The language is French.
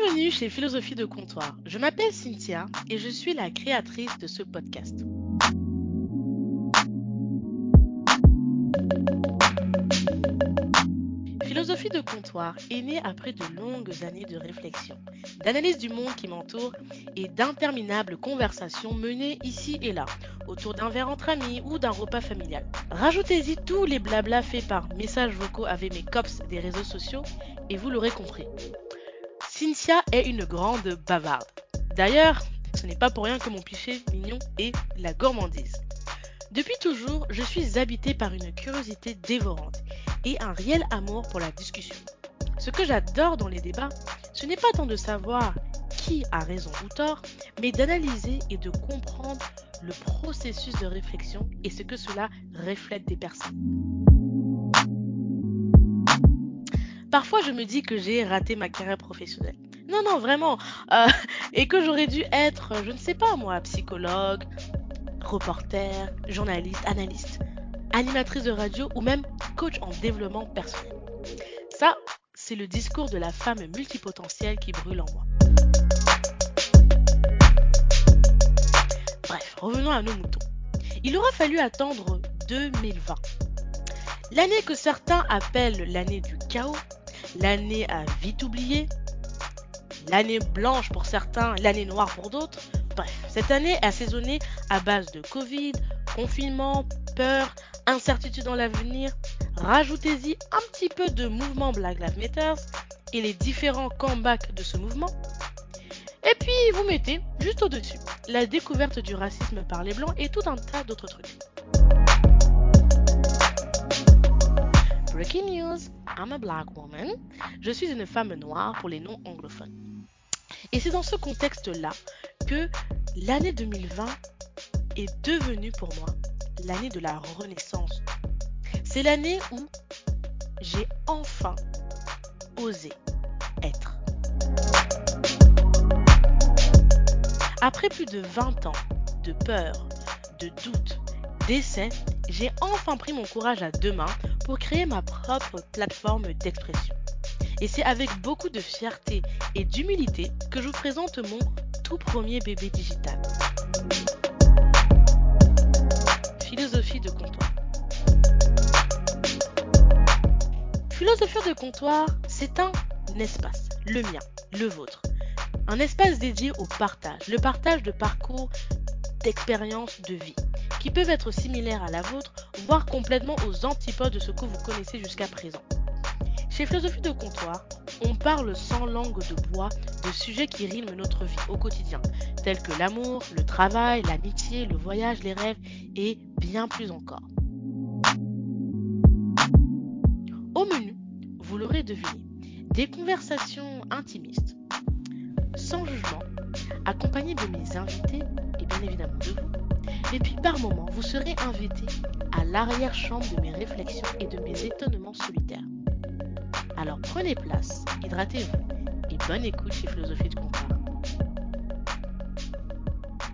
Bienvenue chez Philosophie de comptoir. Je m'appelle Cynthia et je suis la créatrice de ce podcast. Philosophie de comptoir est née après de longues années de réflexion, d'analyse du monde qui m'entoure et d'interminables conversations menées ici et là, autour d'un verre entre amis ou d'un repas familial. Rajoutez-y tous les blablas faits par messages vocaux avec mes cops des réseaux sociaux et vous l'aurez compris. Cynthia est une grande bavarde. D'ailleurs, ce n'est pas pour rien que mon péché mignon est la gourmandise. Depuis toujours, je suis habitée par une curiosité dévorante et un réel amour pour la discussion. Ce que j'adore dans les débats, ce n'est pas tant de savoir qui a raison ou tort, mais d'analyser et de comprendre le processus de réflexion et ce que cela reflète des personnes. Parfois, je me dis que j'ai raté ma carrière professionnelle. Non, non, vraiment. Euh, et que j'aurais dû être, je ne sais pas moi, psychologue, reporter, journaliste, analyste, animatrice de radio ou même coach en développement personnel. Ça, c'est le discours de la femme multipotentielle qui brûle en moi. Bref, revenons à nos moutons. Il aura fallu attendre 2020. L'année que certains appellent l'année du chaos, l'année à vite oublier, l'année blanche pour certains, l'année noire pour d'autres. Bref, cette année est assaisonnée à base de Covid, confinement, peur, incertitude dans l'avenir. Rajoutez-y un petit peu de mouvement Black Lives Matter et les différents comebacks de ce mouvement. Et puis vous mettez juste au-dessus la découverte du racisme par les blancs et tout un tas d'autres trucs. Breaking news, I'm a black woman. Je suis une femme noire pour les non-anglophones. Et c'est dans ce contexte-là que l'année 2020 est devenue pour moi l'année de la renaissance. C'est l'année où j'ai enfin osé être. Après plus de 20 ans de peur, de doute, d'essai, j'ai enfin pris mon courage à deux mains pour créer ma propre plateforme d'expression. Et c'est avec beaucoup de fierté et d'humilité que je vous présente mon tout premier bébé digital. Philosophie de comptoir. Philosophie de comptoir, c'est un espace, le mien, le vôtre. Un espace dédié au partage, le partage de parcours, d'expériences, de vie, qui peuvent être similaires à la vôtre, voire complètement aux antipodes de ce que vous connaissez jusqu'à présent. Chez Philosophie de comptoir, on parle sans langue de bois de sujets qui rythment notre vie au quotidien, tels que l'amour, le travail, l'amitié, le voyage, les rêves et bien plus encore. Au menu, vous l'aurez deviné, des conversations intimistes, sans jugement, accompagnées de mes invités et bien évidemment de vous. Par moments, vous serez invité à l'arrière-chambre de mes réflexions et de mes étonnements solitaires. Alors prenez place, hydratez-vous et bonne écoute chez Philosophie de Comptoir.